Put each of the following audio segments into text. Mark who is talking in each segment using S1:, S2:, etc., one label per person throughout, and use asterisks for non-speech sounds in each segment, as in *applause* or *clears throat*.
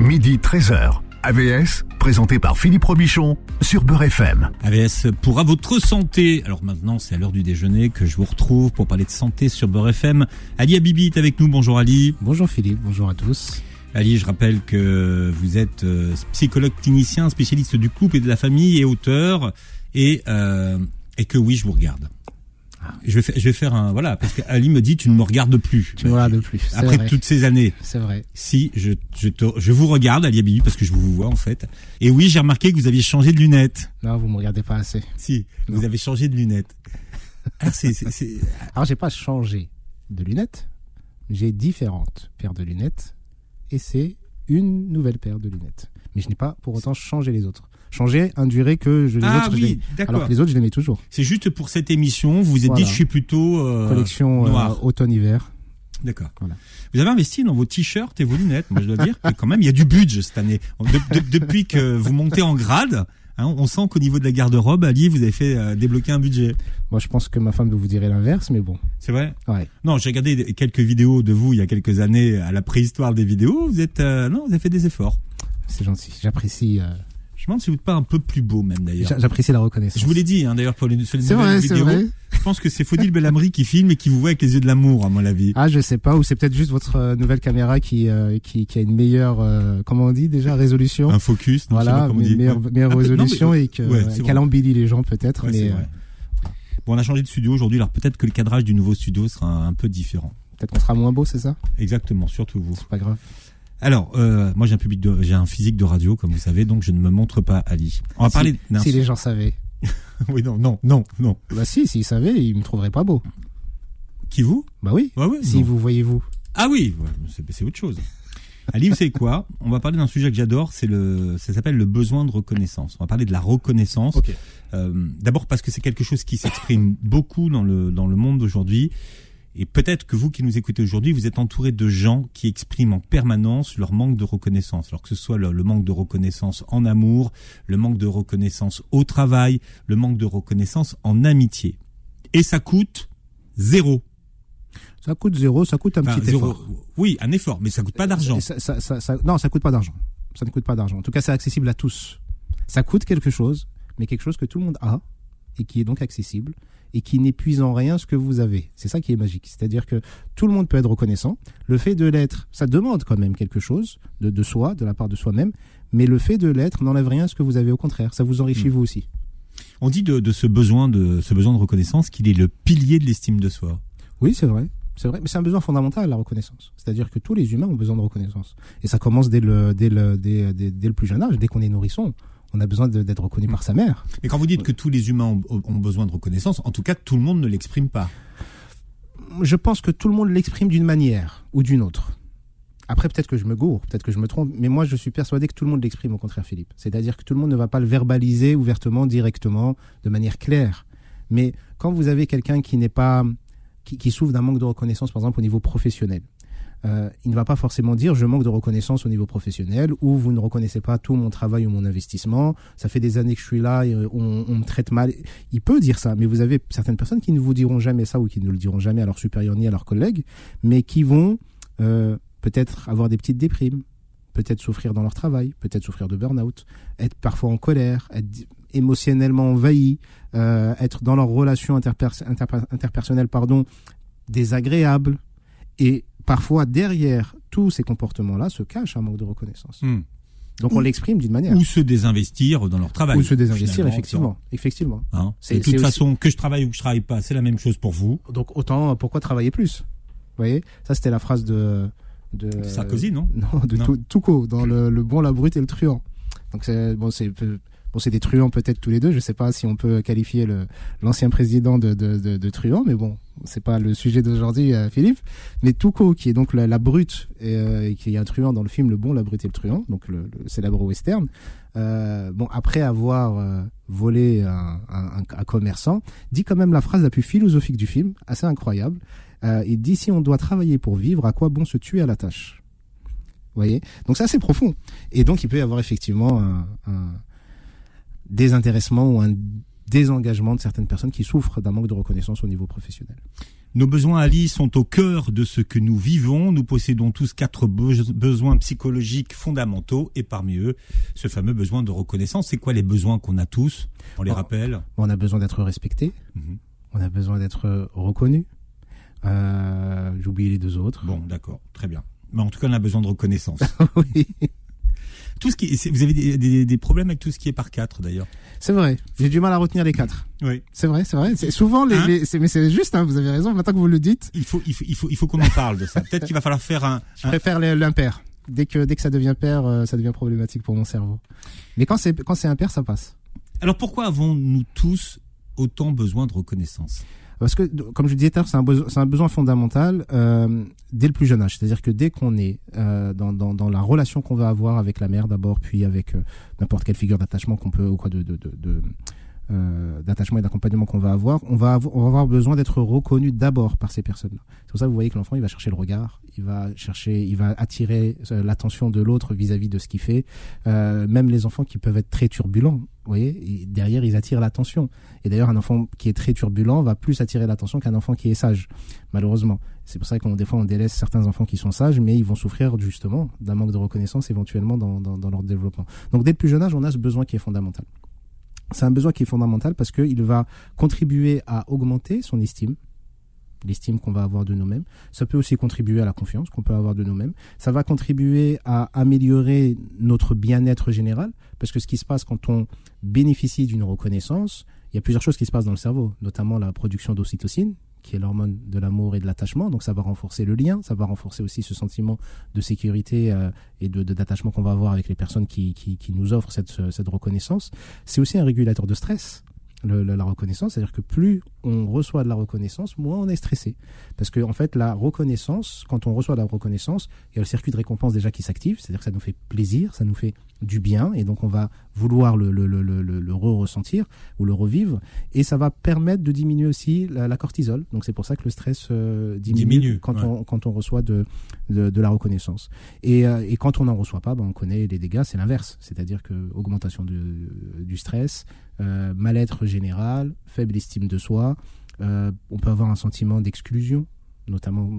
S1: Midi 13h. AVS, présenté par Philippe Robichon sur Beurre FM.
S2: AVS pour à votre santé. Alors maintenant, c'est à l'heure du déjeuner que je vous retrouve pour parler de santé sur Beurre FM. Ali Habibi est avec nous. Bonjour Ali.
S3: Bonjour Philippe, bonjour à tous.
S2: Ali, je rappelle que vous êtes euh, psychologue clinicien, spécialiste du couple et de la famille et auteur, et, euh, et que oui, je vous regarde. Je vais, faire, je vais faire un voilà parce qu'Ali me dit tu ne me regardes plus.
S3: Tu ne me regardes plus.
S2: Après
S3: vrai.
S2: toutes ces années.
S3: C'est vrai.
S2: Si je je, te, je vous regarde Ali Habibi parce que je vous vois en fait. Et oui, j'ai remarqué que vous aviez changé de lunettes.
S3: Non, vous me regardez pas assez.
S2: Si, vous avez changé de lunettes. *laughs* Ah, c'est c'est- c'est-
S3: Alors j'ai pas changé de lunettes. J'ai différentes paires de lunettes et c'est une nouvelle paire de lunettes. Mais je n'ai pas pour autant changé les autres. Changer induirait que je, les
S2: Ah
S3: autres, je les- alors que les autres, je les mets toujours.
S2: C'est juste pour cette émission, vous vous êtes
S3: Voilà.
S2: dit je suis plutôt euh,
S3: Collection euh, automne-hiver.
S2: D'accord.
S3: Voilà.
S2: Vous avez investi dans vos t-shirts et vos lunettes. Moi, je dois dire que quand même, il y a du budget cette année. De- de- depuis que vous montez en grade, hein, on sent qu'au niveau de la garde-robe, Ali, vous avez fait euh, débloquer un budget.
S3: Moi, je pense que ma femme vous dirait l'inverse, mais bon.
S2: C'est vrai?
S3: Ouais.
S2: Non, j'ai regardé quelques vidéos de vous il y a quelques années à la préhistoire des vidéos. Vous êtes, euh, non, vous avez fait des efforts.
S3: C'est gentil. J'apprécie. euh,
S2: Je me demande si vous n'êtes pas un peu plus beau même d'ailleurs.
S3: j'a- J'apprécie la reconnaissance.
S2: Je vous l'ai dit hein, d'ailleurs pour les, sur les
S3: C'est
S2: nouvelles
S3: vrai, c'est
S2: vidéos.
S3: vrai.
S2: Je pense que c'est Faudil Belhamri qui filme et qui vous voit avec les yeux de l'amour, à mon avis.
S3: Ah, je sais pas, ou c'est peut-être juste votre euh, nouvelle caméra qui, euh, qui, qui a une meilleure, euh, comment on dit déjà, résolution.
S2: Un focus, non,
S3: voilà,
S2: comment on dit.
S3: meilleure, meilleure
S2: Ah, *laughs* peut- non, mais-
S3: résolution et que-
S2: ouais,
S3: qu'elle embellit les gens peut-être,
S2: Ouais,
S3: mais.
S2: Bon, on a changé de studio aujourd'hui, alors peut-être que le cadrage du nouveau studio sera un, un peu différent.
S3: peut-être qu'on sera moins beau, c'est ça?
S2: Exactement, surtout vous.
S3: C'est pas grave.
S2: Alors, euh, moi j'ai un public, de, j'ai un physique de radio, comme vous savez, donc je ne me montre pas Ali. On va
S3: Si-
S2: parler. d'un-
S3: Si les gens savaient. *laughs*
S2: Oui, non, non, non, non.
S3: Bah si, s'ils savaient, ils me trouveraient pas beau.
S2: Qui vous?
S3: Bah oui.
S2: Ouais, ouais.
S3: Si
S2: non.
S3: vous voyez vous.
S2: Ah oui, ouais, c'est, c'est autre chose. Ali, vous savez quoi? On va parler d'un sujet que j'adore, c'est le, ça s'appelle le besoin de reconnaissance. On va parler de la reconnaissance.
S3: Ok.
S2: Euh, D'abord parce que c'est quelque chose qui s'exprime beaucoup dans le dans le monde d'aujourd'hui. Et peut-être que vous qui nous écoutez aujourd'hui, vous êtes entouré de gens qui expriment en permanence leur manque de reconnaissance. Alors que ce soit le, le manque de reconnaissance en amour, le manque de reconnaissance au travail, le manque de reconnaissance en amitié. Et ça coûte zéro.
S3: Ça coûte zéro, ça coûte un
S2: Enfin,
S3: petit
S2: zéro.
S3: effort.
S2: Oui, un effort, mais ça coûte pas d'argent.
S3: Ça, ça, ça, ça- non, ça coûte pas d'argent. Ça ne coûte pas d'argent. En tout cas, c'est accessible à tous. Ça coûte quelque chose, mais quelque chose que tout le monde a et qui est donc accessible et qui n'épuise en rien ce que vous avez. C'est ça qui est magique. C'est-à-dire que tout le monde peut être reconnaissant. Le fait de l'être, ça demande quand même quelque chose de, de soi, de la part de soi-même, mais le fait de l'être n'enlève rien à ce que vous avez. Au contraire, ça vous enrichit
S2: Mm.
S3: vous aussi.
S2: On dit de, de ce besoin de ce besoin de reconnaissance qu'il est le pilier de l'estime de soi.
S3: Oui, c'est vrai. C'est vrai, mais c'est un besoin fondamental, la reconnaissance. C'est-à-dire que tous les humains ont besoin de reconnaissance. Et ça commence dès le, dès le, dès, dès- dès le plus jeune âge, dès qu'on est nourrisson. On a besoin d'être reconnu par sa mère.
S2: Mais quand vous dites que tous les humains ont, ont besoin de reconnaissance, en tout cas, tout le monde ne l'exprime pas.
S3: Je pense que tout le monde l'exprime d'une manière ou d'une autre. Après, peut-être que je me gourre, peut-être que je me trompe, mais moi, je suis persuadé que tout le monde l'exprime, au contraire, Philippe. C'est-à-dire que tout le monde ne va pas le verbaliser ouvertement, directement, de manière claire. Mais quand vous avez quelqu'un qui n'est pas, qui, qui souffre d'un manque de reconnaissance, par exemple, au niveau professionnel, euh, il ne va pas forcément dire je manque de reconnaissance au niveau professionnel ou vous ne reconnaissez pas tout mon travail ou mon investissement. Ça fait des années que je suis là et euh, on, me traite mal. Il peut dire ça, mais vous avez certaines personnes qui ne vous diront jamais ça ou qui ne le diront jamais à leurs supérieurs ni à leurs collègues, mais qui vont euh, peut-être avoir des petites déprimes, peut-être souffrir dans leur travail, peut-être souffrir de burn-out, être parfois en colère, être émotionnellement envahi, être dans leurs relations interpers- interper- interpersonnelles pardon, désagréables. Et parfois, derrière tous ces comportements-là, se cache un manque de reconnaissance. Donc, on l'exprime d'une manière.
S2: Ou se désinvestir dans leur travail.
S3: Ou se désinvestir, effectivement. Effectivement.
S2: Hein.
S3: C'est-
S2: de toute
S3: aussi-
S2: façon, que je travaille ou que je travaille pas, c'est la même chose pour vous.
S3: Donc, autant, pourquoi travailler plus? Vous voyez Ça, c'était la phrase de... de
S2: Sarkozy, non? *laughs*
S3: Non, de
S2: Non.
S3: Tou- Toucault, dans le, le bon, la brute et le truand. Donc, c'est bon, c'est bon, c'est des truands peut-être tous les deux. Je sais pas si on peut qualifier l'ancien président de, de, de, de truand, mais bon, c'est pas le sujet d'aujourd'hui, euh, Philippe. Mais Toucault, qui est donc la, la brute et, euh, et qui est un truand dans le film Le Bon, la brute et le truand, donc le, le célèbre western. Euh, bon, après avoir euh, volé un, un, un commerçant, dit quand même la phrase la plus philosophique du film, assez incroyable. Euh, il dit si on doit travailler pour vivre, à quoi bon se tuer à la tâche? Vous voyez? Donc c'est assez profond. Et donc il peut y avoir effectivement un, un désintéressement ou un désengagement de certaines personnes qui souffrent d'un manque de reconnaissance au niveau professionnel.
S2: Nos besoins, Ali, sont au cœur de ce que nous vivons. Nous possédons tous quatre besoins psychologiques fondamentaux et parmi eux, ce fameux besoin de reconnaissance. C'est quoi les besoins qu'on a tous? On les rappelle?
S3: On a besoin d'être respecté. Mhm. On a besoin d'être reconnu. Euh, J'ai oublié les deux autres.
S2: Bon, d'accord, très bien. Mais en tout cas, on a besoin de reconnaissance. *laughs* oui. Tout ce qui, vous avez des, des, problèmes avec tout ce qui est par quatre, d'ailleurs.
S3: C'est vrai. J'ai du mal à retenir les quatre.
S2: Oui.
S3: C'est vrai, c'est vrai. C'est souvent les, hein mais c'est juste. Hein, vous avez raison. Maintenant que vous le dites.
S2: Il faut, il faut, il faut, il faut qu'on en parle de ça. Peut-être qu'il va falloir faire un.
S3: Je préfère l'impair. Dès que, dès que ça devient pair, euh, ça devient problématique pour mon cerveau. Mais quand c'est, quand c'est impair, ça passe.
S2: Alors pourquoi avons-nous tous autant besoin de reconnaissance?
S3: Parce que, comme je disais tout c'est un, un, besoin fondamental euh, dès le plus jeune âge. C'est-à-dire que dès qu'on est euh, dans, la relation qu'on va avoir avec la mère d'abord, puis avec euh, n'importe quelle figure d'attachement qu'on peut ou quoi de euh, d'attachement et d'accompagnement qu'on va avoir, on va, avoir, besoin d'être reconnu d'abord par ces personnes-là. C'est pour ça que vous voyez que l'enfant, il va chercher le regard, il va chercher, il va attirer euh, l'attention de l'autre vis-à-vis de ce qu'il fait. Euh, même les enfants qui peuvent être très turbulents, vous voyez, derrière, ils attirent l'attention. Et d'ailleurs, un enfant qui est très turbulent va plus attirer l'attention qu'un enfant qui est sage, malheureusement. C'est pour ça qu'on des fois on délaisse certains enfants qui sont sages, mais ils vont souffrir justement d'un manque de reconnaissance éventuellement dans leur développement. Donc dès le plus jeune âge, on a ce besoin qui est fondamental. C'est un besoin qui est fondamental parce qu'il va contribuer à augmenter son estime, l'estime qu'on va avoir de nous-mêmes. Ça peut aussi contribuer à la confiance qu'on peut avoir de nous-mêmes. Ça va contribuer à améliorer notre bien-être général, parce que ce qui se passe quand on bénéficie d'une reconnaissance, il y a plusieurs choses qui se passent dans le cerveau, notamment la production d'ocytocine, qui est l'hormone de l'amour et de l'attachement. Donc ça va renforcer le lien, ça va renforcer aussi ce sentiment de sécurité euh, et de d'attachement qu'on va avoir avec les personnes qui, qui, nous offrent cette, cette reconnaissance. C'est aussi un régulateur de stress la reconnaissance, c'est-à-dire que plus on reçoit de la reconnaissance, moins on est stressé. Parce que en fait, la reconnaissance, quand on reçoit de la reconnaissance, il y a le circuit de récompense déjà qui s'active, c'est-à-dire que ça nous fait plaisir, ça nous fait du bien, et donc on va vouloir le, le, le, le, re-ressentir ou le revivre, et ça va permettre de diminuer aussi la, cortisol. Donc c'est pour ça que le stress euh, diminue, quand, on, quand on reçoit de, de, de la reconnaissance. Et, euh, et quand on n'en reçoit pas, ben, on connaît les dégâts, c'est l'inverse, c'est-à-dire que augmentation de, du stress, euh, mal-être général, faible estime de soi. On peut avoir un sentiment d'exclusion, notamment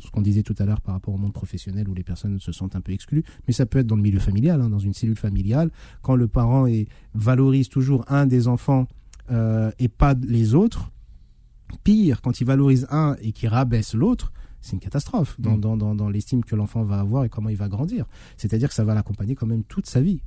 S3: ce qu'on disait tout à l'heure par rapport au monde professionnel où les personnes se sentent un peu exclues, mais ça peut être dans le milieu familial, hein, dans une cellule familiale, quand le parent est, valorise toujours un des enfants euh, et pas les autres. Pire, quand il valorise un et qu'il rabaisse l'autre, c'est une catastrophe dans, mm. dans, dans l'estime que l'enfant va avoir et comment il va grandir. C'est-à-dire que ça va l'accompagner quand même toute sa vie.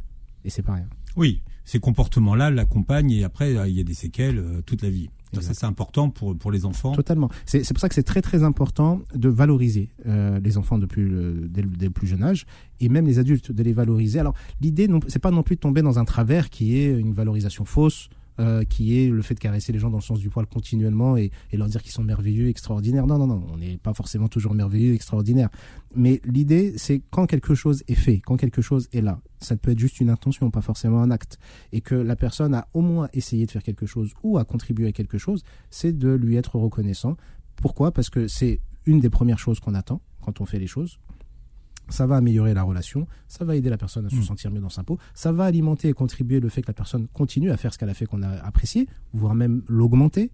S3: Et c'est pas rien.
S2: Oui, ces comportements-là l'accompagnent et après il y a des séquelles euh, toute la vie. Ça c'est important pour pour les enfants.
S3: Totalement. C'est c'est pour ça que c'est très très important de valoriser euh, les enfants depuis le, dès, le, plus jeune âge et même les adultes de les valoriser. Alors l'idée c'est pas non plus de tomber dans un travers qui est une valorisation fausse euh, qui est le fait de caresser les gens dans le sens du poil continuellement et, et leur dire qu'ils sont merveilleux, extraordinaires. Non, non, non, on n'est pas forcément toujours merveilleux, extraordinaire. Mais l'idée, c'est quand quelque chose est fait, quand quelque chose est là, ça peut être juste une intention, pas forcément un acte, et que la personne a au moins essayé de faire quelque chose ou a contribué à quelque chose, c'est de lui être reconnaissant. Pourquoi? Parce que c'est une des premières choses qu'on attend quand on fait les choses ça va améliorer la relation, ça va aider la personne à se mm. sentir mieux dans sa peau, ça va alimenter et contribuer le fait que la personne continue à faire ce qu'elle a fait qu'on a apprécié, voire même l'augmenter.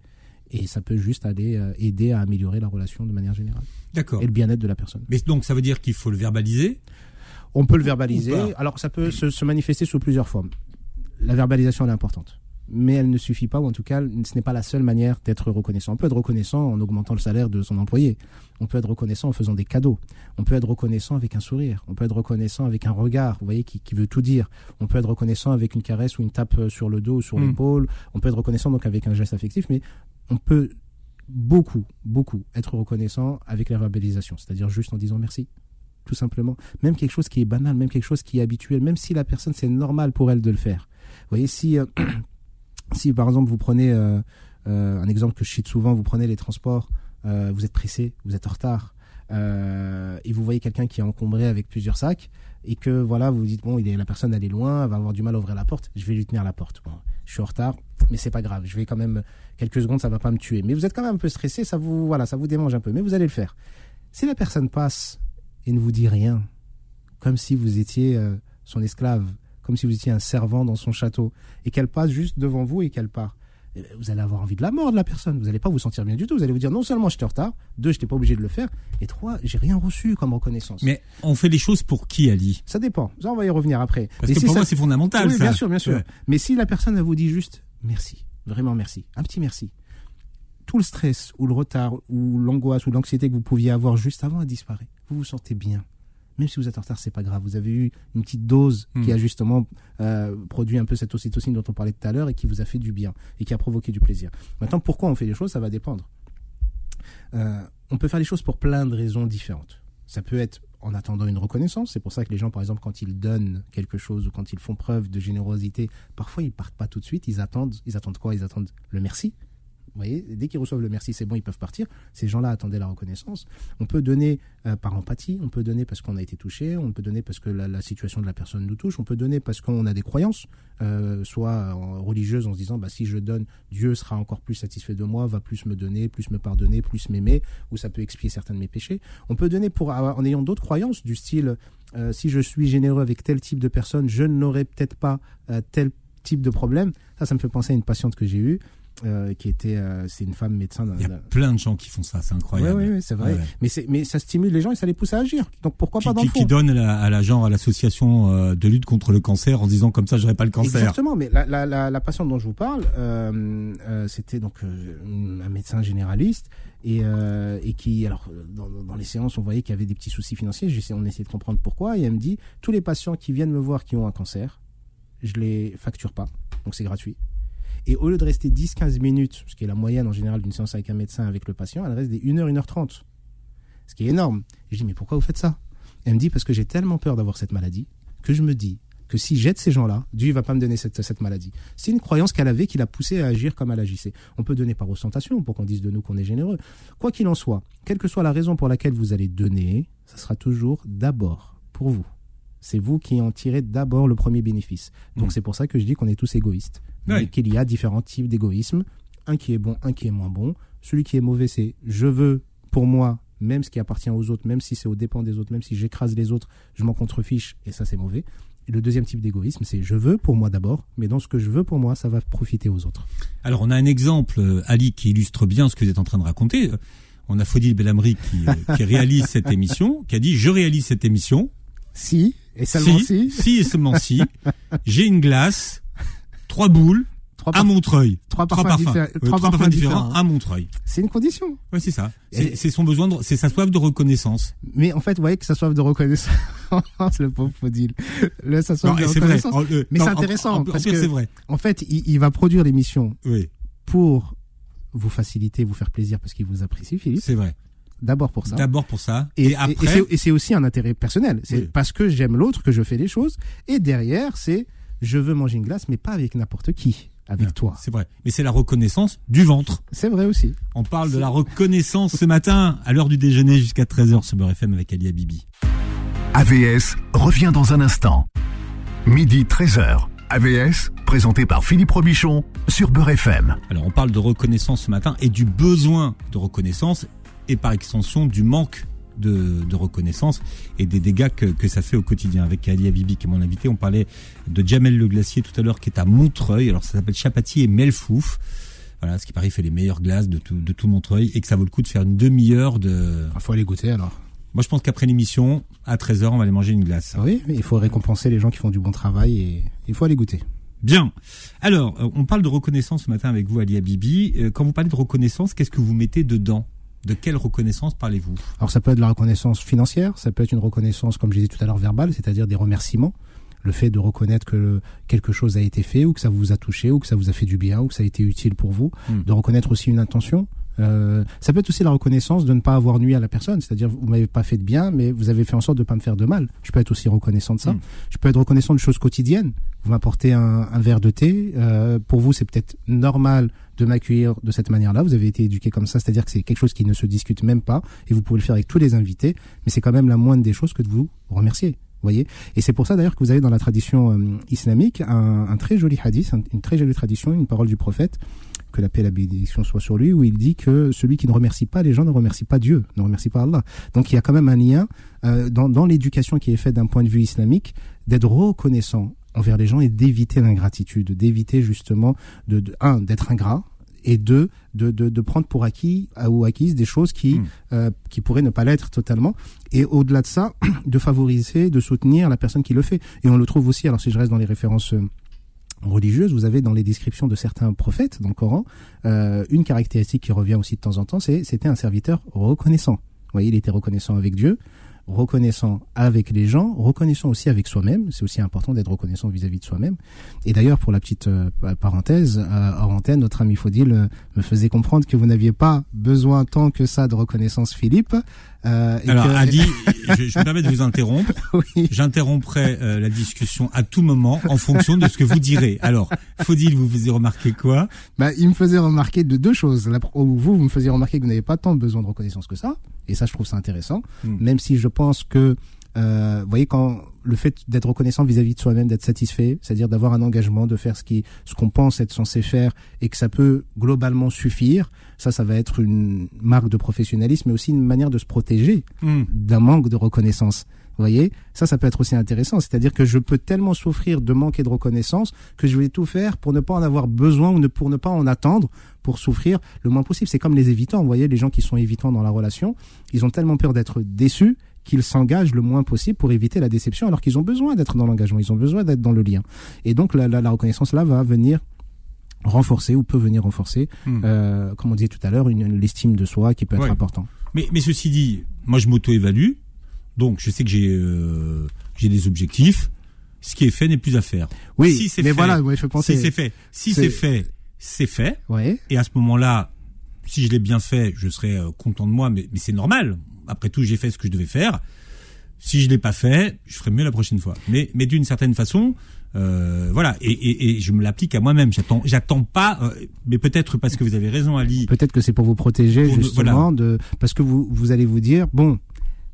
S3: Et ça peut juste aller euh, aider à améliorer la relation de manière générale.
S2: D'accord.
S3: Et le bien-être de la personne.
S2: Mais donc ça veut dire qu'il faut le verbaliser?
S3: On peut le verbaliser. Alors ça peut se, se manifester sous plusieurs formes. La verbalisation elle est importante mais elle ne suffit pas, ou en tout cas, ce n'est pas la seule manière d'être reconnaissant. On peut être reconnaissant en augmentant le salaire de son employé. On peut être reconnaissant en faisant des cadeaux. On peut être reconnaissant avec un sourire. On peut être reconnaissant avec un regard, vous voyez, qui, veut tout dire. On peut être reconnaissant avec une caresse ou une tape sur le dos ou sur hmm. l'épaule. On peut être reconnaissant donc avec un geste affectif, mais on peut beaucoup, beaucoup être reconnaissant avec la verbalisation, c'est-à-dire juste en disant merci tout simplement. Même quelque chose qui est banal, même quelque chose qui est habituel, même si la personne, c'est normal pour elle de le faire. Vous voyez, si euh, *clears throat* si par exemple vous prenez euh, euh, un exemple que je cite souvent, vous prenez les transports, euh, vous êtes pressé, vous êtes en retard, et vous voyez quelqu'un qui est encombré avec plusieurs sacs, et que voilà, vous vous dites bon, il la personne elle est loin, elle va avoir du mal à ouvrir la porte, je vais lui tenir la porte. Bon, je suis en retard, mais c'est pas grave, je vais quand même quelques secondes, ça va pas me tuer. Mais vous êtes quand même un peu stressé, ça vous voilà, ça vous démange un peu, mais vous allez le faire. Si la personne passe et ne vous dit rien, comme si vous étiez son esclave, comme si vous étiez un servant dans son château, et qu'elle passe juste devant vous et qu'elle part. eh ben, vous allez avoir envie de la mort de la personne. Vous n'allez pas vous sentir bien du tout. Vous allez vous dire non seulement j'étais en retard, deux, j'étais pas obligé de le faire, et trois, j'ai rien reçu comme reconnaissance.
S2: Mais on fait les choses pour qui, Ali?
S3: Ça dépend. Ça, on va y revenir après.
S2: Parce
S3: Mais
S2: que
S3: si
S2: pour
S3: ça-
S2: moi, c'est fondamental.
S3: oui,
S2: ça.
S3: bien sûr, bien sûr.
S2: Ouais.
S3: Mais si la personne elle vous dit juste merci, vraiment merci, un petit merci, tout le stress ou le retard ou l'angoisse ou l'anxiété que vous pouviez avoir juste avant a disparu. Vous vous sentez bien. Même si vous êtes en retard, c'est pas grave. Vous avez eu une petite dose
S2: Hmm.
S3: qui a justement euh, produit un peu cette ocytocine dont on parlait tout à l'heure et qui vous a fait du bien et qui a provoqué du plaisir. Maintenant, pourquoi on fait les choses, ça va dépendre. Euh, on peut faire les choses pour plein de raisons différentes. Ça peut être en attendant une reconnaissance. C'est pour ça que les gens, par exemple, quand ils donnent quelque chose ou quand ils font preuve de générosité, parfois ils partent pas tout de suite. Ils attendent. Ils attendent quoi? Ils attendent le merci. Dès qu'ils reçoivent le merci, c'est bon, ils peuvent partir. Ces gens-là attendaient la reconnaissance. On peut donner euh, par empathie, on peut donner parce qu'on a été touché, on peut donner parce que la, situation de la personne nous touche, on peut donner parce qu'on a des croyances, euh, soit religieuses, en se disant bah, si je donne, Dieu sera encore plus satisfait de moi, va plus me donner, plus me pardonner, plus m'aimer, ou ça peut expier certains de mes péchés. On peut donner pour en ayant d'autres croyances du style euh, si je suis généreux avec tel type de personne, je n'aurai peut-être pas tel type de problème. Ça, ça me fait penser à une patiente que j'ai eue. Euh, qui était, euh, c'est une femme médecin.
S2: Il y a plein de gens qui font ça, c'est incroyable.
S3: ouais, ouais, c'est vrai.
S2: Ouais.
S3: Mais, ça stimule les gens et ça les pousse à agir. Donc pourquoi
S2: Qui,
S3: pas dans
S2: qui,
S3: le fond
S2: qui donne à la, à la genre à l'association euh, de lutte contre le cancer en disant comme ça j'aurai pas le cancer.
S3: Exactement, mais la, la, la, la patiente dont je vous parle, c'était donc un médecin généraliste et, euh, et qui, alors dans, dans les séances, on voyait qu'il y avait des petits soucis financiers. On essayait de comprendre pourquoi et elle me dit tous les patients qui viennent me voir qui ont un cancer, je les facture pas, donc c'est gratuit. Et au lieu de rester 10-15 minutes, ce qui est la moyenne en général d'une séance avec un médecin avec le patient, elle reste des 1h, 1h30. Ce qui est énorme. Et je dis, mais pourquoi vous faites ça? Elle me dit, parce que j'ai tellement peur d'avoir cette maladie que je me dis que si j'aide ces gens-là, Dieu va pas me donner cette, cette maladie. C'est une croyance qu'elle avait qui l'a poussée à agir comme elle agissait. On peut donner par ostentation pour qu'on dise de nous qu'on est généreux. Quoi qu'il en soit, quelle que soit la raison pour laquelle vous allez donner, ça sera toujours d'abord pour vous. C'est vous qui en tirez d'abord le premier bénéfice. Donc
S2: Mm.
S3: c'est pour ça que je dis qu'on est tous égoïstes. Mais qu'il y a différents types d'égoïsme. Un qui est bon, un qui est moins bon. Celui qui est mauvais, c'est je veux pour moi, même ce qui appartient aux autres, même si c'est aux dépens des autres, même si j'écrase les autres, je m'en contrefiche et ça c'est mauvais. Et le deuxième type d'égoïsme, c'est je veux pour moi d'abord, mais dans ce que je veux pour moi, ça va profiter aux autres.
S2: Alors on a un exemple, euh, Ali, qui illustre bien ce que vous êtes en train de raconter. Euh, On a Fodil Belhamri qui, euh, *laughs* qui réalise cette émission, qui a dit je réalise cette émission.
S3: Si, et seulement si,
S2: si et seulement si, *laughs* j'ai une glace, trois boules
S3: trois,
S2: à Montreuil.
S3: trois
S2: Trois
S3: parfums,
S2: Euh,
S3: trois
S2: différents
S3: différents.
S2: à Montreuil.
S3: C'est une condition.
S2: Ouais, c'est ça. C'est son besoin, c'est sa soif de reconnaissance.
S3: Mais en fait, vous voyez que ça soif de reconnaissance, *laughs* le pauvre Faudil. Le, ça soif
S2: Non,
S3: de
S2: vrai.
S3: reconnaissance.
S2: En- euh,
S3: Mais c'est intéressant,
S2: en- en
S3: parce que-
S2: c'est vrai.
S3: En fait, il, il va produire l'émission
S2: Oui,
S3: pour vous faciliter, vous faire plaisir parce qu'il vous apprécie, Philippe.
S2: c'est vrai.
S3: D'abord pour ça.
S2: D'abord pour ça.
S3: Et,
S2: après,
S3: et c'est aussi un intérêt personnel. C'est
S2: Oui.
S3: parce que j'aime l'autre que je fais les choses. Et derrière, c'est je veux manger une glace, mais pas avec n'importe qui, avec
S2: Ouais,
S3: toi.
S2: c'est vrai. Mais c'est la reconnaissance du ventre.
S3: C'est vrai aussi.
S2: On parle de la reconnaissance ce matin, à l'heure du déjeuner jusqu'à 13h sur Beurre FM avec Ali Habibi.
S1: AVS revient dans un instant. Midi 13h. AVS, présenté par Philippe Robichon sur Beurre FM.
S2: Alors on parle de reconnaissance ce matin et du besoin de reconnaissance et par extension du manque de, de reconnaissance et des dégâts que, que ça fait au quotidien. Avec Ali Habibi qui est mon invité, on parlait de Jamel le glacier tout à l'heure qui est à Montreuil. Alors ça s'appelle Chapati et Melfouf. Voilà, ce qui paraît fait les meilleures glaces de tout, de tout Montreuil et que ça vaut le coup de faire une demi-heure de...
S3: Il faut aller goûter alors.
S2: Moi je pense qu'après l'émission, à 13h, on va aller manger une glace.
S3: Oui, mais il faut récompenser les gens qui font du bon travail et il faut aller goûter.
S2: Bien. Alors, euh, on parle de reconnaissance ce matin avec vous, Ali Habibi. Euh, Quand vous parlez de reconnaissance, qu'est-ce que vous mettez dedans? De quelle reconnaissance parlez-vous?
S3: Alors ça peut être de la reconnaissance financière, ça peut être une reconnaissance, comme je disais tout à l'heure, verbale, c'est-à-dire des remerciements. Le fait de reconnaître que quelque chose a été fait ou que ça vous a touché ou que ça vous a fait du bien ou que ça a été utile pour vous.
S2: Hmm.
S3: De reconnaître aussi une intention. Euh, ça peut être aussi la reconnaissance de ne pas avoir nuit à la personne, c'est-à-dire vous m'avez pas fait de bien, mais vous avez fait en sorte de pas me faire de mal. Je peux être aussi reconnaissant de ça.
S2: Mm.
S3: Je peux être reconnaissant de choses quotidiennes. Vous m'apportez un, un verre de thé, euh, pour vous c'est peut-être normal de m'accueillir de cette manière-là. Vous avez été éduqué comme ça, c'est-à-dire que c'est quelque chose qui ne se discute même pas et vous pouvez le faire avec tous les invités, mais c'est quand même la moindre des choses que de vous remercier. Voyez? Et c'est pour ça d'ailleurs que vous avez dans la tradition euh, islamique un, un très joli hadith, un- une très jolie tradition, une parole du prophète, que la paix et la bénédiction soient sur lui, où il dit que celui qui ne remercie pas les gens ne remercie pas Dieu, ne remercie pas Allah. Donc il y a quand même un lien euh, dans, dans l'éducation qui est faite d'un point de vue islamique d'être reconnaissant envers les gens et d'éviter l'ingratitude, d'éviter justement de, de un d'être ingrat et deux de, de, de prendre pour acquis ou acquises des choses qui
S2: Mm.
S3: euh, qui pourraient ne pas l'être totalement et au-delà de ça *clears throat* de favoriser de soutenir la personne qui le fait et on le trouve aussi alors si je reste dans les références religieuses vous avez dans les descriptions de certains prophètes dans le Coran euh, une caractéristique qui revient aussi de temps en temps c'est c'était un serviteur reconnaissant vous voyez il était reconnaissant avec Dieu reconnaissant avec les gens, reconnaissant aussi avec soi-même. C'est aussi important d'être reconnaissant vis-à-vis de soi-même. Et d'ailleurs, pour la petite euh, parenthèse, euh, notre ami Faudil euh, me faisait comprendre que vous n'aviez pas besoin tant que ça de reconnaissance, Philippe. Euh, et
S2: Alors,
S3: que-
S2: Adi, *laughs* je, je me permets de vous interrompre.
S3: oui.
S2: J'interromprai euh, la discussion à tout moment en fonction de ce que vous direz. Alors, Faudil, vous faisiez remarquer quoi?
S3: Bah, il me faisait remarquer de deux choses. La, vous, vous me faisiez remarquer que vous n'avez pas tant besoin de reconnaissance que ça. Et ça, je trouve ça intéressant.
S2: Hmm.
S3: Même si je pense que, euh, vous voyez, quand le fait d'être reconnaissant vis-à-vis de soi-même, d'être satisfait, c'est-à-dire d'avoir un engagement, de faire ce qui, ce qu'on pense être censé faire et que ça peut globalement suffire, ça, ça va être une marque de professionnalisme, mais aussi une manière de se protéger
S2: Hmm.
S3: d'un manque de reconnaissance. Vous voyez, ça, ça peut être aussi intéressant. C'est-à-dire que je peux tellement souffrir de manquer de reconnaissance que je vais tout faire pour ne pas en avoir besoin ou ne, pour ne pas en attendre pour souffrir le moins possible. C'est comme les évitants. Vous voyez, les gens qui sont évitants dans la relation, ils ont tellement peur d'être déçus qu'ils s'engagent le moins possible pour éviter la déception alors qu'ils ont besoin d'être dans l'engagement, ils ont besoin d'être dans le lien. Et donc, la, la, la reconnaissance là va venir renforcer ou peut venir renforcer,
S2: Hmm.
S3: euh, comme on disait tout à l'heure, une- l'estime de soi qui peut être
S2: Ouais.
S3: important.
S2: Mais, mais ceci dit, moi je m'auto-évalue, donc je sais que j'ai euh, j'ai des objectifs. Ce qui est fait n'est plus à faire.
S3: Oui,
S2: Si c'est
S3: mais
S2: fait,
S3: voilà, ouais, penser.
S2: Si c'est fait, si
S3: C'est-
S2: fait, c'est fait.
S3: Ouais.
S2: Et à ce moment-là, si je l'ai bien fait, je serai euh, content de moi, mais, mais c'est normal. Après tout, j'ai fait ce que je devais faire. Si je l'ai pas fait, je ferai mieux la prochaine fois. Mais, mais d'une certaine façon, euh, voilà. Et, et, et je me l'applique à moi-même. J'attends, j'attends pas. euh, mais peut-être parce que vous avez raison, Ali.
S3: Peut-être que c'est pour vous protéger
S2: Pour
S3: justement de parce que vous vous allez vous dire bon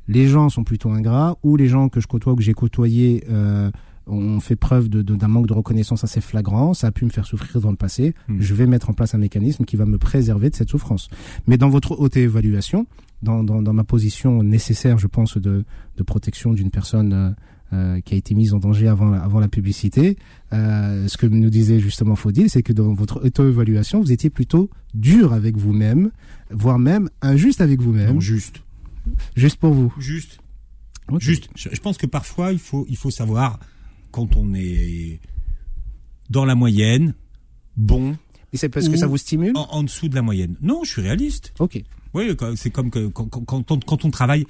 S3: les gens sont plutôt ingrats ou les gens que je côtoie ou que j'ai côtoyés euh, ont fait preuve de- de- d'un manque de reconnaissance assez flagrant, ça a pu me faire souffrir dans le passé.
S2: Hmm.
S3: Je vais mettre en place un mécanisme qui va me préserver de cette souffrance. Mais dans votre auto-évaluation, dans, dans, dans ma position nécessaire, je pense, de, de protection d'une personne euh, euh, qui a été mise en danger avant, la- avant la publicité, euh, ce que nous disait justement Faudil, c'est que dans votre auto-évaluation, vous étiez plutôt dur avec vous-même, voire même injuste avec vous-même,
S2: juste,
S3: juste pour vous.
S2: juste, juste. Je, je pense que parfois il faut, il faut savoir quand on est dans la moyenne, bon,
S3: Et c'est parce que ça vous stimule
S2: en, en dessous de la moyenne. Non, je suis réaliste.
S3: Ok.
S2: Oui, c'est comme que quand, on, quand on travaille,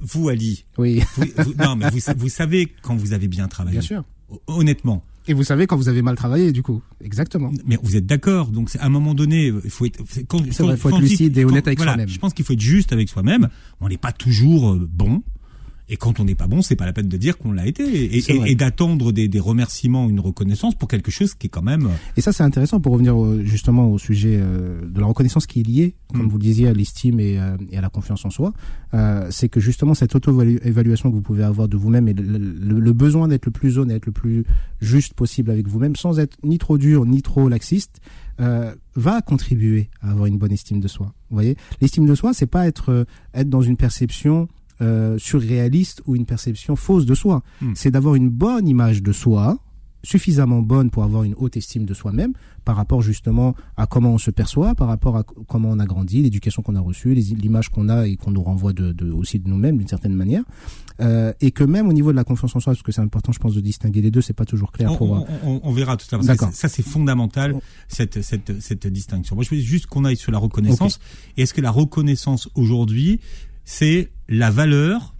S2: vous Ali,
S3: Oui,
S2: vous, vous- non mais vous, vous savez quand vous avez bien travaillé.
S3: bien sûr.
S2: Hon- Honnêtement.
S3: Et vous savez quand vous avez mal travaillé, du coup. Exactement.
S2: Mais vous êtes d'accord. Donc à un moment donné, il faut être. Quand,
S3: vrai, faut être
S2: quand
S3: lucide et honnête avec
S2: voilà,
S3: soi-même.
S2: Je pense qu'il faut être juste avec soi-même. On n'est pas toujours euh, bon. Et quand on n'est pas bon, c'est pas la peine de dire qu'on l'a été et, d'attendre des, des remerciements, une reconnaissance pour quelque chose qui est quand même.
S3: Et ça, c'est intéressant pour revenir au- justement au sujet euh, de la reconnaissance qui est liée, comme
S2: Mm.
S3: vous le disiez, à l'estime et, euh, et à la confiance en soi. Euh, c'est que justement cette auto-évaluation que vous pouvez avoir de vous-même et le, le- le besoin d'être le plus honnête, le plus juste possible avec vous-même, sans être ni trop dur ni trop laxiste, euh, va contribuer à avoir une bonne estime de soi. Vous voyez, l'estime de soi, c'est pas être euh, être dans une perception euh, surréaliste ou une perception fausse de soi.
S2: Mm.
S3: C'est d'avoir une bonne image de soi, suffisamment bonne pour avoir une haute estime de soi-même par rapport justement à comment on se perçoit, par rapport à comment on a grandi, l'éducation qu'on a reçue, l'image qu'on a et qu'on nous renvoie de, de- aussi de nous-mêmes d'une certaine manière, Euh, et que même au niveau de la confiance en soi, parce que c'est important, je pense, de distinguer les deux, c'est pas toujours clair
S2: On,
S3: pour.
S2: on- on- on verra tout à l'heure.
S3: D'accord.
S2: Ça, c'est fondamental
S3: Oh.
S2: cette, cette, cette distinction. Moi, je veux juste qu'on aille sur la reconnaissance. Et est-ce que la reconnaissance aujourd'hui, c'est la valeur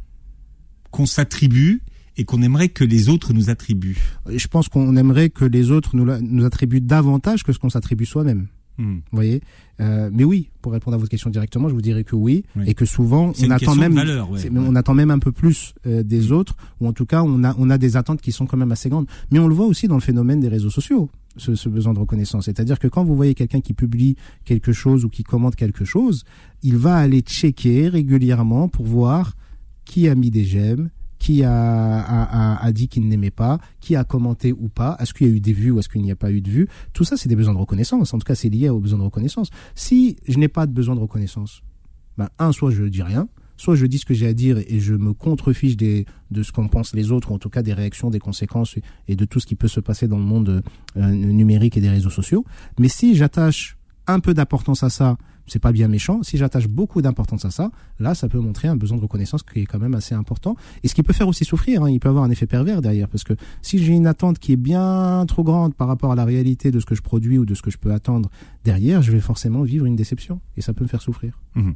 S2: qu'on s'attribue et qu'on aimerait que les autres nous attribuent
S3: Je pense qu'on aimerait que les autres nous, attribuent davantage que ce qu'on s'attribue soi-même.
S2: Hmm.
S3: Vous voyez Euh, Mais oui, pour répondre à votre question directement, je vous dirais que oui,
S2: Oui.
S3: et que souvent on attend même,
S2: valeur. Ouais.
S3: on attend même un peu plus euh, des autres, ou en tout cas on a on a des attentes qui sont quand même assez grandes. Mais on le voit aussi dans le phénomène des réseaux sociaux, ce, besoin de reconnaissance. C'est-à-dire que quand vous voyez quelqu'un qui publie quelque chose ou qui commente quelque chose, il va aller checker régulièrement pour voir qui a mis des j'aime, qui a, a, dit qu'il n'aimait pas, qui a commenté ou pas, est-ce qu'il y a eu des vues ou est-ce qu'il n'y a pas eu de vues? Tout ça, c'est des besoins de reconnaissance. En tout cas, c'est lié aux besoins de reconnaissance. Si je n'ai pas de besoin de reconnaissance, ben, un, soit je dis rien, soit je dis ce que j'ai à dire et je me contrefiche de ce qu'en pensent les autres, ou en tout cas des réactions, des conséquences et de tout ce qui peut se passer dans le monde euh, numérique et des réseaux sociaux. Mais si j'attache un peu d'importance à ça, c'est pas bien méchant. Si j'attache beaucoup d'importance à ça, là, ça peut montrer un besoin de reconnaissance qui est quand même assez important. Et ce qui peut faire aussi souffrir, hein, il peut avoir un effet pervers derrière. Parce que si j'ai une attente qui est bien trop grande par rapport à la réalité de ce que je produis ou de ce que je peux attendre derrière, je vais forcément vivre une déception. Et ça peut me faire souffrir.
S2: Mmh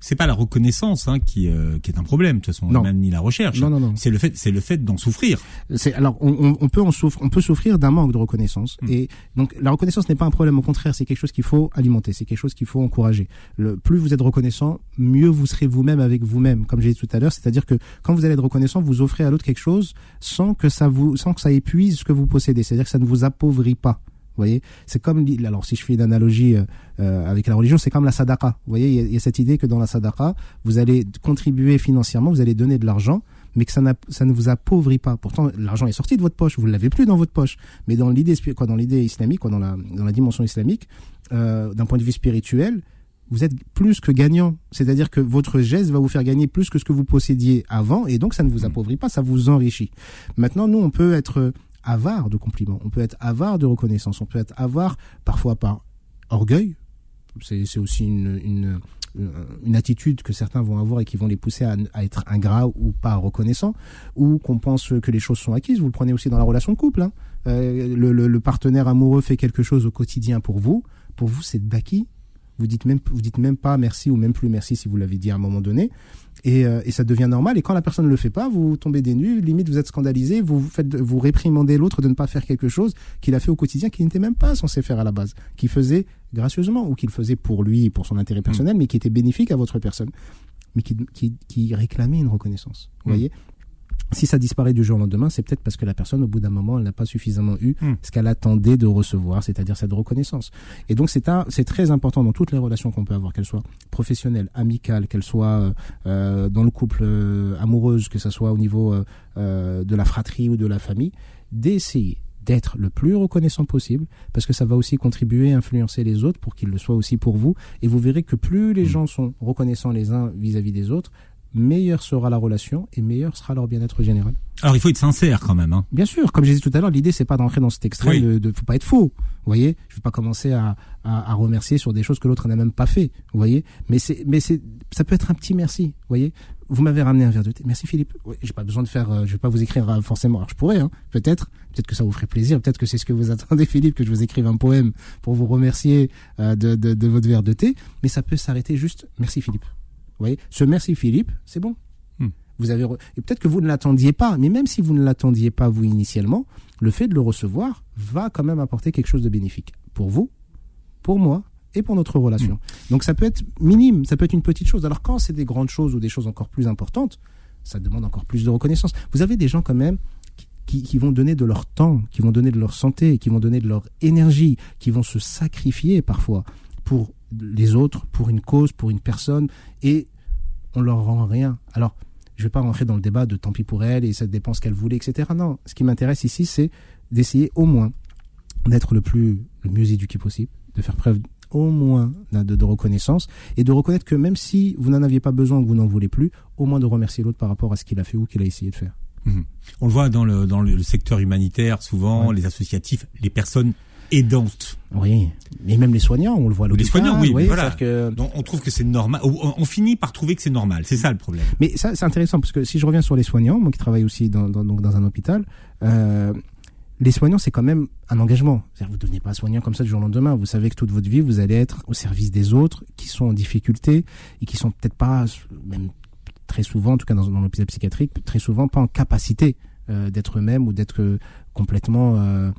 S2: c'est pas la reconnaissance hein, qui, euh, qui est un problème de toute façon, même ni la recherche.
S3: Non, non, non.
S2: C'est le fait, c'est le fait d'en souffrir.
S3: C'est alors on, on, peut en souffrir, on peut souffrir d'un manque de reconnaissance. Hmm. Et donc la reconnaissance n'est pas un problème, au contraire, c'est quelque chose qu'il faut alimenter, c'est quelque chose qu'il faut encourager. Le plus vous êtes reconnaissant, mieux vous serez vous-même avec vous-même, comme j'ai dit tout à l'heure. C'est-à-dire que quand vous allez être reconnaissant, vous offrez à l'autre quelque chose sans que ça vous, sans que ça épuise ce que vous possédez. C'est-à-dire que ça ne vous appauvrit pas. Vous voyez, c'est comme alors si je fais une analogie euh, euh, avec la religion, c'est comme la sadaqa. Vous voyez, il y, a cette idée que dans la sadaqa, vous allez contribuer financièrement, vous allez donner de l'argent, mais que ça, ça ne vous appauvrit pas. Pourtant, l'argent est sorti de votre poche, vous ne l'avez plus dans votre poche. Mais dans l'idée quoi, dans l'idée islamique, quoi, dans la dans la dimension islamique, euh, d'un point de vue spirituel, vous êtes plus que gagnant. C'est-à-dire que votre geste va vous faire gagner plus que ce que vous possédiez avant, et donc ça ne vous appauvrit pas, ça vous enrichit. Maintenant, nous, on peut être avare de compliments, on peut être avare de reconnaissance, on peut être avare parfois par orgueil. C'est aussi une, une, attitude que certains vont avoir et qui vont les pousser à, être ingrats ou pas reconnaissants, ou qu'on pense que les choses sont acquises. Vous le prenez aussi dans la relation de couple. Hein. Euh, le, le, partenaire amoureux fait quelque chose au quotidien pour vous. Pour vous, c'est d'acquis. Vous dites même, vous dites même pas merci ou même plus merci si vous l'avez dit à un moment donné. Et, euh, et, ça devient normal. Et quand la personne ne le fait pas, vous tombez des nues, limite vous êtes scandalisé, vous faites, vous réprimandez l'autre de ne pas faire quelque chose qu'il a fait au quotidien qu'il n'était même pas censé faire à la base, qu'il faisait gracieusement ou qu'il faisait pour lui, pour son intérêt personnel, mm. mais qui était bénéfique à votre personne, mais qui, qui, qui réclamait une reconnaissance. Vous mm. voyez? Si ça disparaît du jour au lendemain, c'est peut-être parce que la personne, au bout d'un moment, elle n'a pas suffisamment eu hmm. ce qu'elle attendait de recevoir, c'est-à-dire cette reconnaissance. Et donc, c'est c'est très important dans toutes les relations qu'on peut avoir, qu'elles soient professionnelles, amicales, qu'elles soient euh, euh, dans le couple euh, amoureuse, que ce soit au niveau de la fratrie ou de la famille, d'essayer d'être le plus reconnaissant possible, parce que ça va aussi contribuer à influencer les autres pour qu'ils le soient aussi pour vous. Et vous verrez que plus les hmm. gens sont reconnaissants les uns vis à -vis des autres, meilleure sera la relation et meilleur sera leur bien-être général.
S2: Alors il faut être sincère quand même. Hein.
S3: Bien sûr, comme j'ai dit tout à l'heure, l'idée c'est pas d'entrer dans cet extrait de, de, faut pas être faux. Vous voyez, je vais pas commencer à, à, à remercier sur des choses que l'autre n'a même pas fait. Vous voyez, mais c'est mais c'est ça peut être un petit merci. Vous voyez, vous m'avez ramené un verre de thé. Merci Philippe. Oui, j'ai pas besoin de faire, euh, je vais pas vous écrire euh, forcément. Alors je pourrais, hein, peut-être, peut-être que ça vous ferait plaisir, peut-être que c'est ce que vous *laughs* attendez Philippe, que je vous écrive un poème pour vous remercier euh, de, de, de votre verre de thé. Mais ça peut s'arrêter juste merci Philippe. Vous voyez, ce merci Philippe, c'est bon. Hmm. Vous avez et peut-être que vous ne l'attendiez pas, mais même si vous ne l'attendiez pas vous initialement, le fait de le recevoir va quand même apporter quelque chose de bénéfique pour vous, pour moi et pour notre relation. Hmm. Donc ça peut être minime, ça peut être une petite chose. Alors quand c'est des grandes choses ou des choses encore plus importantes, ça demande encore plus de reconnaissance. Vous avez des gens quand même qui, qui, vont donner de leur temps, qui vont donner de leur santé, qui vont donner de leur énergie, qui vont se sacrifier parfois pour les autres, pour une cause, pour une personne, et on leur rend rien. Alors, je vais pas rentrer dans le débat de tant pis pour elle et ça dépend ce qu'elle voulait, etc. Non, ce qui m'intéresse ici, c'est d'essayer au moins d'être le plus, le mieux éduqué possible, de faire preuve au moins de, reconnaissance et de reconnaître que même si vous n'en aviez pas besoin ou que vous n'en voulez plus, au moins de remercier l'autre par rapport à ce qu'il a fait ou qu'il a essayé de faire.
S2: Mhm. On le voit dans le, dans le secteur humanitaire, souvent, les associatifs, les personnes aidantes.
S3: Oui, et même les soignants, on le voit.
S2: Les soignants, oui, voilà. Que... on trouve que c'est normal. On finit par trouver que c'est normal. C'est ça le problème.
S3: Mais ça, c'est intéressant parce que si je reviens sur les soignants, moi qui travaille aussi dans, dans, dans un hôpital, euh, les soignants, c'est quand même un engagement. Vous ne devenez pas soignant comme ça du jour au lendemain. Vous savez que toute votre vie, vous allez être au service des autres qui sont en difficulté et qui sont peut-être pas, même très souvent, en tout cas dans, dans l'hôpital psychiatrique, très souvent pas en capacité euh, d'être eux-mêmes ou d'être euh, complètement euh,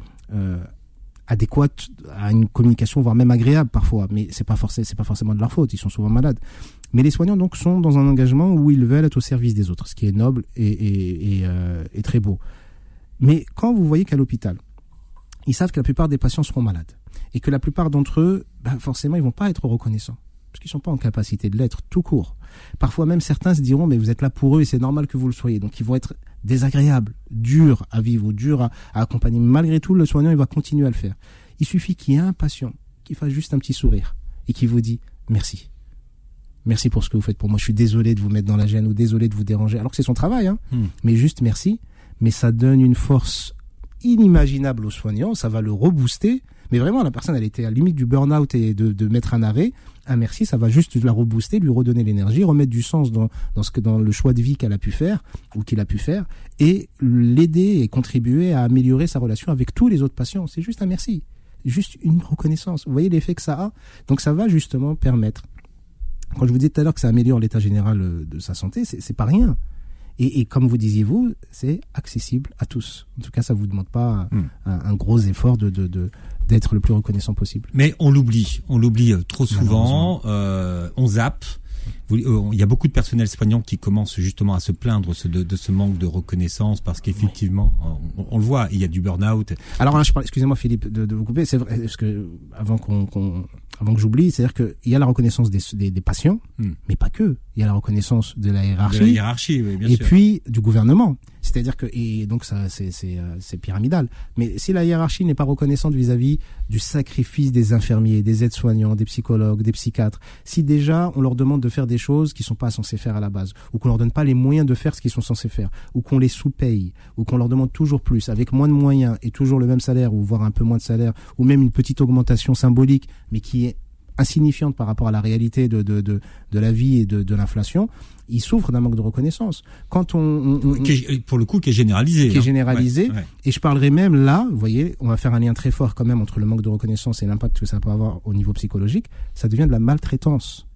S3: adéquate à une communication, voire même agréable parfois. Mais c'est pas forcément, c'est pas forcément de leur faute. Ils sont souvent malades. Mais les soignants donc sont dans un engagement où ils veulent être au service des autres, ce qui est noble euh, et très beau. Mais quand vous voyez qu'à l'hôpital, ils savent que la plupart des patients seront malades et que la plupart d'entre eux, ben forcément, ils vont pas être reconnaissants parce qu'ils sont pas en capacité de l'être tout court. Parfois même certains se diront mais vous êtes là pour eux et c'est normal que vous le soyez. Donc ils vont être désagréables, durs à vivre ou durs à, accompagner. Malgré tout, le soignant il va continuer à le faire. Il suffit qu'il y ait un patient qui fasse juste un petit sourire et qui vous dit merci. Merci pour ce que vous faites pour moi. Je suis désolé de vous mettre dans la gêne ou désolé de vous déranger. Alors que c'est son travail, hein.
S2: Hmm.
S3: Mais juste merci. Mais ça donne une force inimaginable aux soignants. Ça va le rebooster. Mais vraiment, la personne, elle était à la limite du burn-out et de, de mettre un arrêt. Un merci, ça va juste la rebooster, lui redonner l'énergie, remettre du sens dans, dans, ce que, dans le choix de vie qu'elle a pu faire ou qu'il a pu faire et l'aider et contribuer à améliorer sa relation avec tous les autres patients. C'est juste un merci. Juste une reconnaissance. Vous voyez l'effet que ça a? Donc ça va justement permettre quand je vous disais tout à l'heure que ça améliore l'état général euh, de sa santé, c'est pas rien. Et, et, comme vous disiez vous, c'est accessible à tous. En tout cas, ça vous demande pas
S2: Mm.
S3: un, un gros effort de de- de- d'être le plus reconnaissant possible.
S2: Mais on l'oublie, on l'oublie euh, trop souvent, euh, on zappe. Euh, Il y a beaucoup de personnel soignant qui commencent justement à se plaindre de, de ce manque de reconnaissance parce qu'effectivement, on, on le voit, il y a du burn-out.
S3: Alors là, je parle, excusez-moi Philippe de, de vous couper, c'est vrai, parce que avant qu'on, avant que j'oublie, c'est-à-dire qu'il y a la reconnaissance des, des, des patients,
S2: Hmm.
S3: mais pas que. Il y a la reconnaissance de la
S2: De
S3: hiérarchie.
S2: la hiérarchie, oui, bien
S3: et
S2: sûr.
S3: puis du gouvernement. C'est-à-dire que et donc ça euh, c'est pyramidal. Mais si la hiérarchie n'est pas reconnaissante vis-à-vis du sacrifice des infirmiers, des aides-soignants, des psychologues, des psychiatres, si déjà on leur demande de faire des choses qu'ils sont pas censés faire à la base, ou qu'on leur donne pas les moyens de faire ce qu'ils sont censés faire, ou qu'on les sous-paye, ou qu'on leur demande toujours plus avec moins de moyens et toujours le même salaire ou voire un peu moins de salaire, ou même une petite augmentation symbolique, mais qui est insignifiante par rapport à la réalité de, de, de, de la vie et de, de l'inflation, ils souffrent d'un manque de reconnaissance. Quand on, on- on-
S2: Qui est- pour le coup, qui est généralisé.
S3: Qui est
S2: hein.
S3: généralisé.
S2: Ouais, ouais.
S3: et je parlerai même là, vous voyez, on va faire un lien très fort quand même entre le manque de reconnaissance et l'impact que ça peut avoir au niveau psychologique, ça devient de la maltraitance.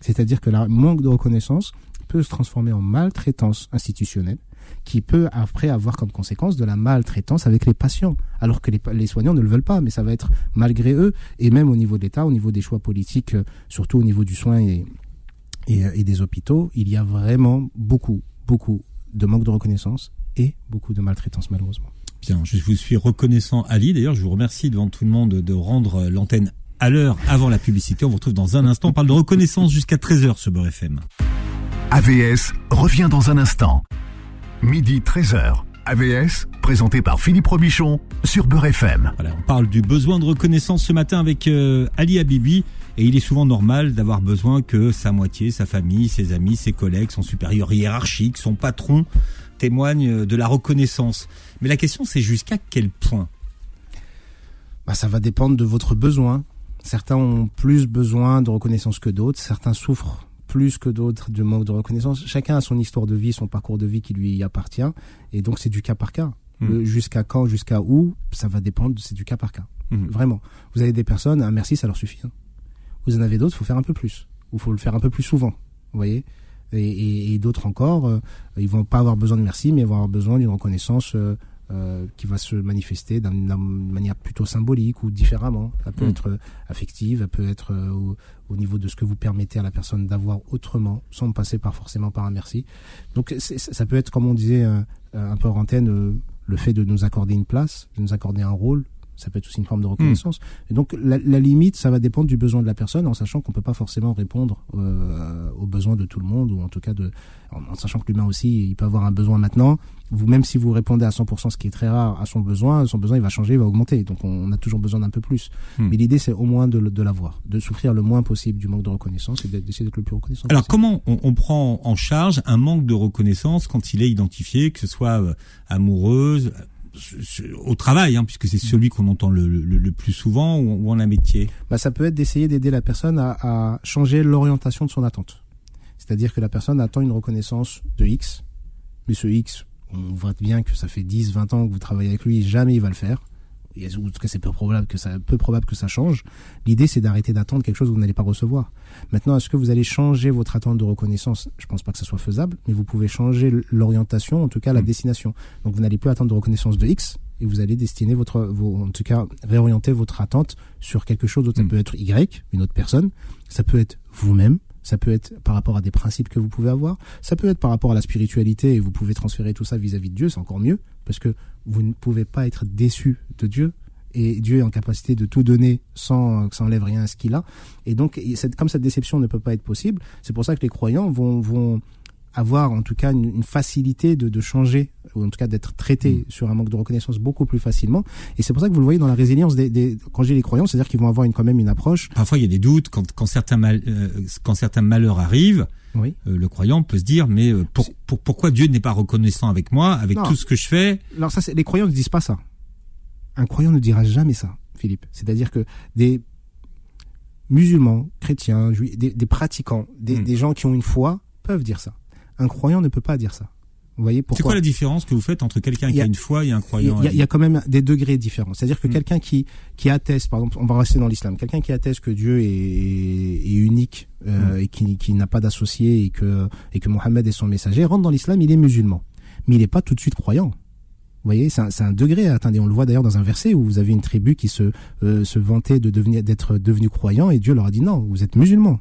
S3: C'est-à-dire que le manque de reconnaissance peut se transformer en maltraitance institutionnelle qui peut après avoir comme conséquence de la maltraitance avec les patients, alors que les, soignants ne le veulent pas, mais ça va être malgré eux, et même au niveau de l'État, au niveau des choix politiques, euh, surtout au niveau du soin et, et, euh, et des hôpitaux, il y a vraiment beaucoup, beaucoup de manque de reconnaissance et beaucoup de maltraitance malheureusement.
S2: Bien, je vous suis reconnaissant, Ali. D'ailleurs, je vous remercie devant tout le monde de rendre euh, l'antenne à l'heure avant la publicité. On vous retrouve dans un instant. On parle de reconnaissance jusqu'à 13h sur Beurre FM.
S1: AVS revient dans un instant. Midi 13h. AVS, présenté par Philippe Robichon sur Beurre FM.
S2: Voilà, on parle du besoin de reconnaissance ce matin avec euh, Ali Habibi. Et il est souvent normal d'avoir besoin que sa moitié, sa famille, ses amis, ses collègues, son supérieur hiérarchique, son patron témoignent de la reconnaissance. Mais la question, c'est jusqu'à quel point?
S3: Bah, ça va dépendre de votre besoin. Certains ont plus besoin de reconnaissance que d'autres. Certains souffrent plus que d'autres du manque de reconnaissance. Chacun a son histoire de vie, son parcours de vie qui lui appartient. Et donc, c'est du cas par cas.
S2: Mm.
S3: Le jusqu'à quand, jusqu'à où, ça va dépendre, c'est du cas par cas.
S2: Mhm.
S3: Vraiment. Vous avez des personnes, un merci, ça leur suffit. hein. Vous en avez d'autres, faut faire un peu plus. Ou faut le faire un peu plus souvent. Vous voyez Et, et- et d'autres encore, euh, ils vont pas avoir besoin de merci, mais ils vont avoir besoin d'une reconnaissance euh, euh, qui va se manifester d'un- d'une manière plutôt symbolique ou différemment. Elle peut
S2: Mm.
S3: être euh, affective, elle peut être euh, au, au niveau de ce que vous permettez à la personne d'avoir autrement, sans passer par forcément par un merci. Donc ça peut être, comme on disait un peu en antenne, le fait de nous accorder une place, de nous accorder un rôle. Ça peut être aussi une forme de reconnaissance. Et donc la, la limite, ça va dépendre du besoin de la personne, en sachant qu'on peut pas forcément répondre euh, aux besoins de tout le monde, ou en tout cas de, en, en sachant que l'humain aussi, il peut avoir un besoin maintenant. Vous, même si vous répondez à 100%, ce qui est très rare, à son besoin, son besoin il va changer, il va augmenter. Donc on, on a toujours besoin d'un peu plus.
S2: Hmm.
S3: Mais l'idée, c'est au moins de, l'avoir, de souffrir le moins possible du manque de reconnaissance et d'essayer d'être le plus reconnaissant.
S2: Alors
S3: possible.
S2: comment on, on prend en charge un manque de reconnaissance quand il est identifié, que ce soit euh, amoureuse, au travail, hein, puisque c'est celui qu'on entend le, plus souvent, ou, en amitié
S3: bah, ça peut être d'essayer d'aider la personne à, à changer l'orientation de son attente. C'est-à-dire que la personne attend une reconnaissance de X, mais ce X, on voit bien que ça fait 10, 20 ans que vous travaillez avec lui, jamais il va le faire. Et en tout cas, c'est peu probable que ça, peu probable que ça change. L'idée, c'est d'arrêter d'attendre quelque chose que vous n'allez pas recevoir. Maintenant, est-ce que vous allez changer votre attente de reconnaissance? Je pense pas que ça soit faisable, mais vous pouvez changer l'orientation, en tout cas la
S2: Mm.
S3: destination. Donc, vous n'allez plus attendre de reconnaissance de X, et vous allez destiner votre, vos, en tout cas, réorienter votre attente sur quelque chose d'autre.
S2: Mm.
S3: Ça peut être Y, une autre personne. Ça peut être vous-même. Ça peut être par rapport à des principes que vous pouvez avoir. Ça peut être par rapport à la spiritualité et vous pouvez transférer tout ça vis-à-vis de Dieu. C'est encore mieux parce que vous ne pouvez pas être déçu de Dieu et Dieu est en capacité de tout donner sans que ça enlève rien à ce qu'il a. Et donc, comme cette déception ne peut pas être possible, c'est pour ça que les croyants vont, vont avoir en tout cas une, une facilité de, de, changer, ou en tout cas d'être traité mm. sur un manque de reconnaissance beaucoup plus facilement. Et c'est pour ça que vous le voyez dans la résilience des, des quand j'ai les croyants, c'est-à-dire qu'ils vont avoir une, quand même une approche.
S2: Parfois il y a des doutes quand, quand certains mal, euh, quand certains malheurs arrivent. Oui. Euh, le croyant peut se dire mais euh, pour, pour, pourquoi Dieu n'est pas reconnaissant avec moi, avec non. tout ce que je fais?
S3: Alors ça, les croyants ne disent pas ça. Un croyant ne dira jamais ça, Philippe. C'est-à-dire que des musulmans, chrétiens, juifs, des, des pratiquants, des, mm. des gens qui ont une foi peuvent dire ça. Un croyant ne peut pas dire ça. Vous voyez pourquoi
S2: C'est quoi la différence que vous faites entre quelqu'un qui a, une foi et un croyant
S3: Il y, a, il y a quand même des degrés différents. C'est-à-dire que mmh. quelqu'un qui qui atteste, par exemple, on va rester dans l'islam, quelqu'un qui atteste que Dieu est, est unique euh, mmh. et qui, qui n'a pas d'associé et que et que Mohammed est son messager rentre dans l'islam, il est musulman, mais il n'est pas tout de suite croyant. Vous voyez, c'est un, un, degré. Attendez, on le voit d'ailleurs dans un verset où vous avez une tribu qui se euh, se vantait de devenir d'être devenu croyant et Dieu leur a dit non, vous êtes musulman.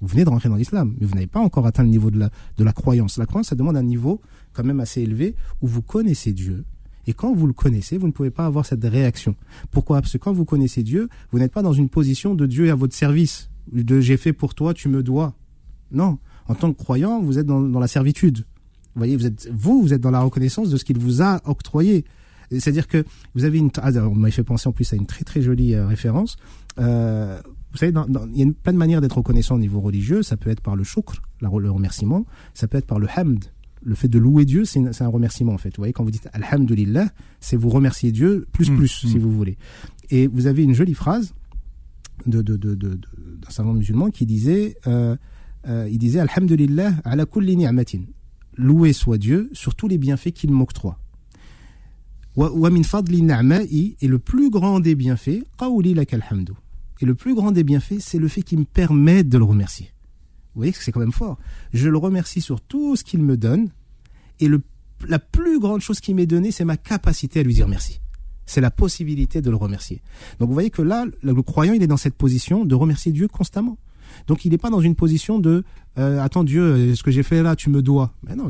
S3: Vous venez de rentrer dans l'islam, mais vous n'avez pas encore atteint le niveau de la, de la croyance. La croyance, ça demande un niveau quand même assez élevé où vous connaissez Dieu. Et quand vous le connaissez, vous ne pouvez pas avoir cette réaction. Pourquoi? Parce que quand vous connaissez Dieu, vous n'êtes pas dans une position de Dieu à votre service, de j'ai fait pour toi, tu me dois. Non. En tant que croyant, vous êtes dans, la servitude. Vous voyez, vous êtes, vous, vous êtes dans la reconnaissance de ce qu'il vous a octroyé. C'est-à-dire que vous avez une, ah, on m'a fait penser en plus à une très très jolie euh, référence. Euh, vous savez, dans, dans, il y a une, plein de manières d'être reconnaissant au niveau religieux. Ça peut être par le shukr, le remerciement. Ça peut être par le hamd. Le fait de louer Dieu, c'est un remerciement en fait. Vous voyez, quand vous dites Alhamdulillah, c'est vous remercier Dieu plus mmh, plus, mmh. si vous voulez. Et vous avez une jolie phrase de, de, de, de, d'un savant musulman qui disait, euh, euh, il disait Alhamdulillah ala kulli ni'matin. Loué soit Dieu sur tous les bienfaits qu'il m'octroie. Wa min fadli ni'ma'i et le plus grand des bienfaits, qawli lak alhamdu. Et le plus grand des bienfaits, c'est le fait qu'il me permette de le remercier. Vous voyez que c'est quand même fort. Je le remercie sur tout ce qu'il me donne. Et la plus grande chose qu'il m'ait donnée, c'est ma capacité à lui dire merci. C'est la possibilité de le remercier. Donc vous voyez que là, le croyant, il est dans cette position de remercier Dieu constamment. Donc il n'est pas dans une position de euh, attends Dieu, ce que j'ai fait là, tu me dois. Mais non,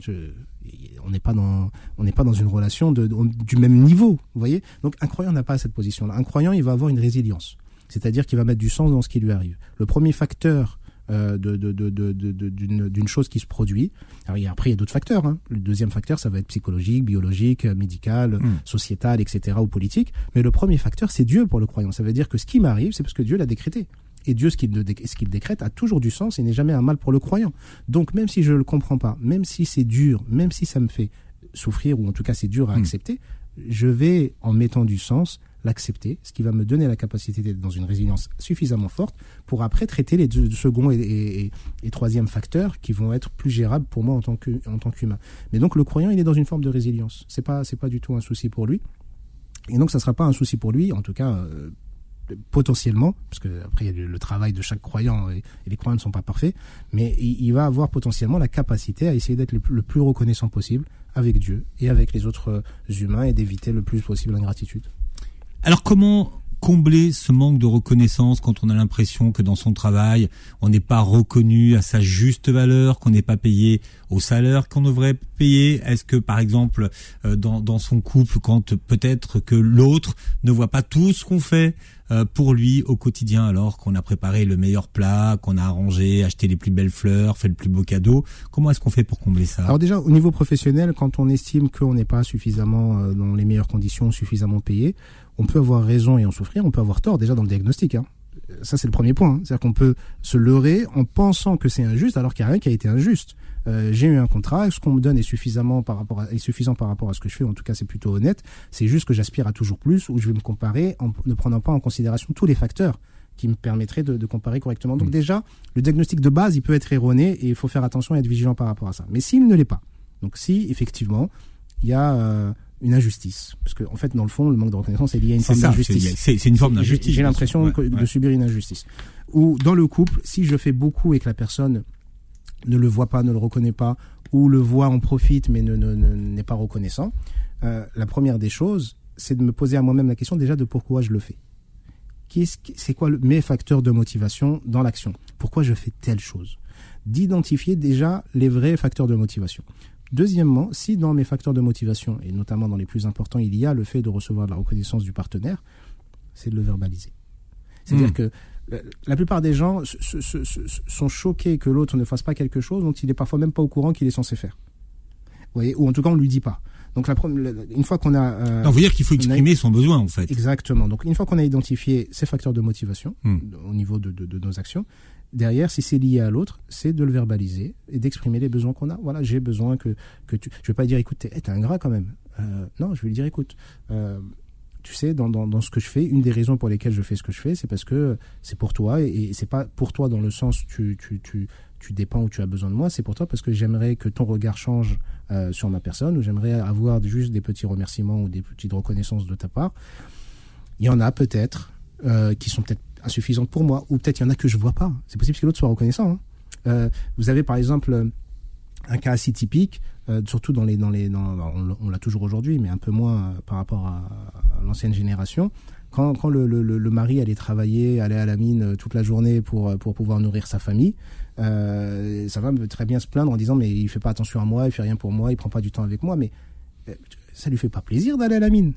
S3: on n'est pas dans on n'est pas dans une relation du même niveau. Vous voyez. Donc un croyant n'a pas cette position-là. Un croyant, il va avoir une résilience c'est-à-dire qu'il va mettre du sens dans ce qui lui arrive. Le premier facteur euh, de, de, de, d'une chose qui se produit. Alors, après, il y a d'autres facteurs. Hein. Le deuxième facteur, ça va être psychologique, biologique, médical, mmh. sociétal, etc., ou politique. Mais le premier facteur, c'est Dieu pour le croyant. Ça veut dire que ce qui m'arrive, c'est parce que Dieu l'a décrété. Et Dieu, ce qu'il, ce qu'il décrète, a toujours du sens et n'est jamais un mal pour le croyant. Donc, même si je ne le comprends pas, même si c'est dur, même si ça me fait souffrir, ou en tout cas c'est dur à mmh. accepter, je vais, en mettant du sens, l'accepter, ce qui va me donner la capacité d'être dans une résilience suffisamment forte pour après traiter les deux, second et, troisième facteurs qui vont être plus gérables pour moi en tant qu'humain. Mais donc le croyant, il est dans une forme de résilience. C'est pas pas du tout un souci pour lui. Et donc ça sera pas un souci pour lui, en tout cas euh, potentiellement, parce que après il y a le, travail de chaque croyant et, les croyants ne sont pas parfaits, mais il, va avoir potentiellement la capacité à essayer d'être le, le, plus reconnaissant possible avec Dieu et avec les autres humains et d'éviter le plus possible l'ingratitude.
S2: Alors comment combler ce manque de reconnaissance quand on a l'impression que dans son travail, on n'est pas reconnu à sa juste valeur, qu'on n'est pas payé au salaire qu'on devrait payer? Est-ce que, par exemple, euh, dans, dans, son couple, quand peut-être que l'autre ne voit pas tout ce qu'on fait euh, pour lui au quotidien, alors qu'on a préparé le meilleur plat, qu'on a arrangé, acheté les plus belles fleurs, fait le plus beau cadeau, comment est-ce qu'on fait pour combler ça?
S3: Alors déjà, au niveau professionnel, quand on estime qu'on n'est pas suffisamment euh, dans les meilleures conditions, suffisamment payé, on peut avoir raison et en souffrir, on peut avoir tort déjà dans le diagnostic. Hein. Ça, c'est le premier point. Hein. C'est-à-dire qu'on peut se leurrer en pensant que c'est injuste alors qu'il n'y a rien qui a été injuste. Euh, j'ai eu un contrat, ce qu'on me donne est suffisamment par rapport à, est suffisant par rapport à ce que je fais, en tout cas c'est plutôt honnête. C'est juste que j'aspire à toujours plus, ou je vais me comparer en ne prenant pas en considération tous les facteurs qui me permettraient de, de comparer correctement. Donc mmh. déjà, le diagnostic de base, il peut être erroné et il faut faire attention et être vigilant par rapport à ça. Mais s'il ne l'est pas, donc si effectivement il y a euh, une injustice. Parce qu'en en fait, dans le fond, le manque de reconnaissance est lié à une forme d'injustice.
S2: C'est une forme d'injustice.
S3: J'ai l'impression ouais, de ouais. subir une injustice. Ou dans le couple, si je fais beaucoup et que la personne ne le voit pas, ne le reconnaît pas, ou le voit, en profite, mais n'est ne, ne, pas reconnaissant, euh, la première des choses, c'est de me poser à moi-même la question déjà de pourquoi je le fais. C'est quoi le, mes facteurs de motivation dans l'action? Pourquoi je fais telle chose? D'identifier déjà les vrais facteurs de motivation. Deuxièmement, si dans mes facteurs de motivation, et notamment dans les plus importants, il y a le fait de recevoir de la reconnaissance du partenaire, c'est de le verbaliser. C'est-à-dire mmh. que la, plupart des gens se- se- se- se- sont choqués que l'autre ne fasse pas quelque chose dont il est parfois même pas au courant qu'il est censé faire. Vous voyez, ou en tout cas on lui dit pas. Donc la, une fois qu'on a euh,
S2: Non, vous dire qu'il faut
S3: a-
S2: exprimer son besoin, en fait.
S3: Exactement. Donc, une fois qu'on a identifié ces facteurs de motivation
S2: Hmm.
S3: au niveau de, de- de nos actions, derrière, si c'est lié à l'autre, c'est de le verbaliser et d'exprimer les besoins qu'on a. Voilà, j'ai besoin que, que tu. Je vais pas dire, écoute, t'es hey, t'es ingrat quand même. Euh, non, je vais lui dire, écoute, euh, tu sais, dans, dans, ce que je fais, une des raisons pour lesquelles je fais ce que je fais, c'est parce que c'est pour toi et, et c'est pas pour toi dans le sens tu, tu, tu, tu dépends ou tu as besoin de moi, c'est pour toi parce que j'aimerais que ton regard change euh, sur ma personne ou j'aimerais avoir juste des petits remerciements ou des petites reconnaissances de ta part. Il y en a peut-être qui sont peut-être insuffisantes pour moi ou peut-être il y en a que je vois pas. C'est possible que l'autre soit reconnaissant. hein. Euh, vous avez par exemple euh, un cas assez typique, euh, surtout dans les dans les dans, on l'a- on l'a toujours aujourd'hui, mais un peu moins par rapport à, l'ancienne génération. Quand, quand le, le, mari allait travailler, allait à la mine toute la journée pour pour pouvoir nourrir sa famille, sa femme peut très bien se plaindre en disant mais il fait pas attention à moi, il fait rien pour moi, il prend pas du temps avec moi, mais ça lui fait pas plaisir d'aller à la mine.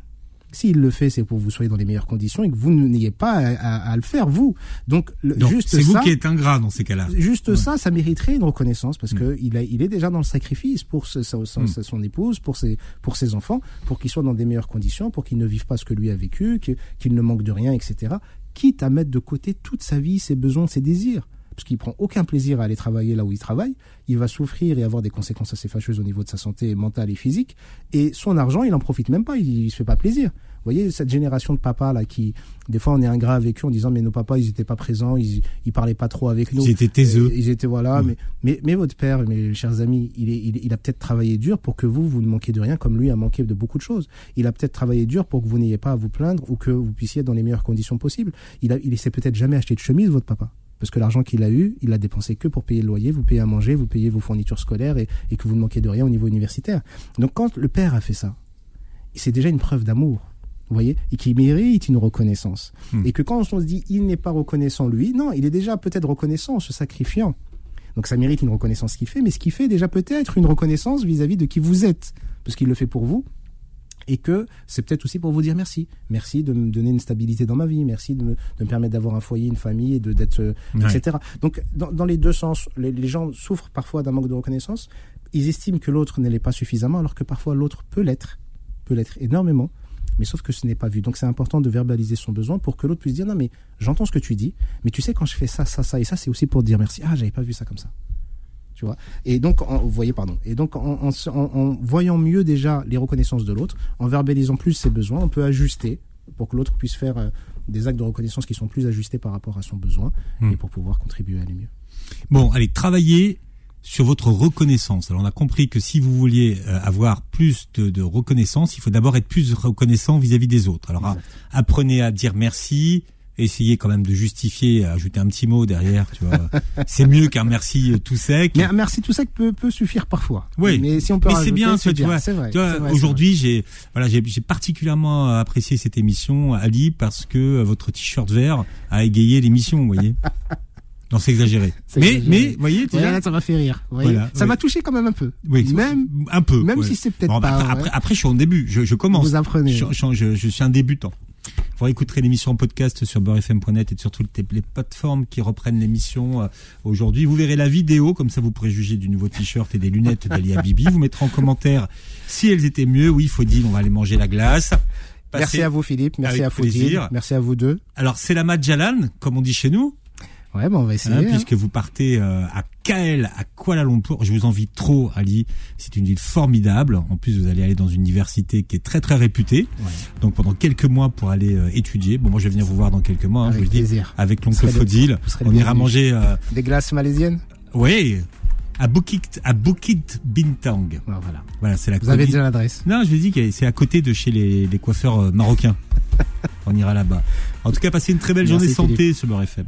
S3: S'il le fait, c'est pour que vous soyez dans les meilleures conditions et que vous n'ayez pas à, à- à le faire vous. Donc, le-
S2: Donc,
S3: juste
S2: c'est vous qui êtes ingrat dans ces cas-là.
S3: Juste
S2: Ouais.
S3: ça, ça mériterait une reconnaissance parce
S2: Mm.
S3: que il, a, il est déjà dans le sacrifice pour ce- son, son-
S2: Mm.
S3: son épouse, pour ses, pour ses enfants, pour qu'ils soient dans des meilleures conditions, pour qu'ils ne vivent pas ce que lui a vécu, qu'il ne manque de rien, etc. Quitte à mettre de côté toute sa vie, ses besoins, ses désirs. Parce qu'il prend aucun plaisir à aller travailler là où il travaille. Il va souffrir et avoir des conséquences assez fâcheuses au niveau de sa santé mentale et physique. Et son argent, il en profite même pas. Il, il se fait pas plaisir. Vous voyez, cette génération de papas là qui, des fois, on est ingrat avec eux en disant, mais nos papas, ils étaient pas présents, ils, ils parlaient pas trop avec nous.
S2: Ils étaient taiseux.
S3: Euh, Ils étaient voilà, mais, mais mais votre père, mes chers amis, il est, il, est- il a peut-être travaillé dur pour que vous vous ne manquiez de rien, comme lui a manqué de beaucoup de choses. Il a peut-être travaillé dur pour que vous n'ayez pas à vous plaindre ou que vous puissiez être dans les meilleures conditions possibles. Il a, il s'est peut-être jamais acheté de chemise, votre papa. Parce que l'argent qu'il a eu, il l'a dépensé que pour payer le loyer, vous payez à manger, vous payez vos fournitures scolaires et, et que vous ne manquez de rien au niveau universitaire. Donc quand le père a fait ça, c'est déjà une preuve d'amour. Vous voyez Et qui mérite une reconnaissance.
S2: Hmm.
S3: Et que quand on se dit il n'est pas reconnaissant lui, non, il est déjà peut-être reconnaissant en se sacrifiant. Donc ça mérite une reconnaissance ce qu'il fait, mais ce qu'il fait déjà peut-être une reconnaissance vis-à-vis de qui vous êtes, parce qu'il le fait pour vous, et que c'est peut-être aussi pour vous dire merci. Merci de me donner une stabilité dans ma vie, merci de me, de me permettre d'avoir un foyer, une famille, et de d'être, euh,
S2: Ouais.
S3: etc. Donc dans, dans les deux sens, les, les gens souffrent parfois d'un manque de reconnaissance. Ils estiment que l'autre ne l'est pas suffisamment, alors que parfois l'autre peut l'être, peut l'être énormément. Mais sauf que ce n'est pas vu. Donc c'est important de verbaliser son besoin pour que l'autre puisse dire non mais j'entends ce que tu dis, mais tu sais quand je fais ça, ça, ça et ça, c'est aussi pour dire merci. Ah j'avais pas vu ça comme ça. Tu vois. Et donc en, vous voyez pardon. Et donc en, voyant mieux déjà les reconnaissances de l'autre, en verbalisant plus ses besoins, on peut ajuster pour que l'autre puisse faire euh, des actes de reconnaissance qui sont plus ajustés par rapport à son besoin
S2: Hmm.
S3: et pour pouvoir contribuer à aller mieux.
S2: Bon, allez, travaillez sur votre reconnaissance. Alors, on a compris que si vous vouliez euh, avoir plus de, de reconnaissance, il faut d'abord être plus reconnaissant vis-à-vis des autres. Alors, apprenez à dire merci. Essayez quand même de justifier, ajouter un petit mot derrière, tu vois. *laughs* C'est mieux qu'un merci euh, tout sec.
S3: Mais un merci tout ça peut, peut suffire parfois.
S2: Oui.
S3: Mais si on peut
S2: Mais c'est bien, tu
S3: bien.
S2: vois.
S3: C'est vrai.
S2: Tu vois,
S3: c'est vrai,
S2: aujourd'hui, j'ai voilà, j'ai particulièrement apprécié cette émission, Ali, parce que euh, votre t-shirt vert a égayé l'émission, vous voyez. *laughs* Non, c'est exagéré. Mais, mais, voyez, tu
S3: Ouais, ça m'a fait rire. vous voyez.
S2: Voilà,
S3: ça m'a touché quand même un peu.
S2: oui,
S3: même
S2: un peu.
S3: même
S2: ouais.
S3: si c'est peut-être
S2: Bon, bah,
S3: pas.
S2: après, après, après, je suis en début, je, je commence.
S3: Vous apprenez.
S2: Je, je- je- je suis un débutant. Vous réécouterez l'émission en podcast sur beurrefm.net et sur toutes les, plateformes qui reprennent l'émission euh, aujourd'hui. Vous verrez la vidéo, comme ça vous pourrez juger du nouveau t-shirt et des lunettes d'Ali *laughs* Bibi. Vous mettrez en commentaire si elles étaient mieux. Oui, Faudil, on va aller manger la glace.
S3: Merci à vous Philippe, merci à Faudil, merci à vous deux.
S2: Alors, c'est la Majalan, comme on dit chez nous,
S3: Ouais, bon, on va essayer.
S2: hein,
S3: hein.
S2: puisque vous partez euh, à Kael, à Kuala Lumpur. Je vous envie trop, Ali. C'est une ville formidable. En plus, vous allez aller dans une université qui est très très réputée.
S3: Ouais.
S2: Donc pendant quelques mois pour aller euh, étudier. Bon, moi je vais venir vous voir dans quelques mois. hein, je
S3: Avec
S2: vous dis.
S3: plaisir.
S2: Avec l'oncle
S3: serez
S2: On ira manger. Euh,
S3: Des glaces malaisiennes
S2: oui, à Bukit à Bukit Bintang.
S3: Ouais, Voilà.
S2: Voilà, c'est la.
S3: Vous avez déjà l'adresse.
S2: Non, je vous dis que c'est à côté de chez les, les coiffeurs marocains. *laughs* On ira là-bas. En tout cas, passez une très belle
S3: Merci,
S2: journée santé sur Beurre FM.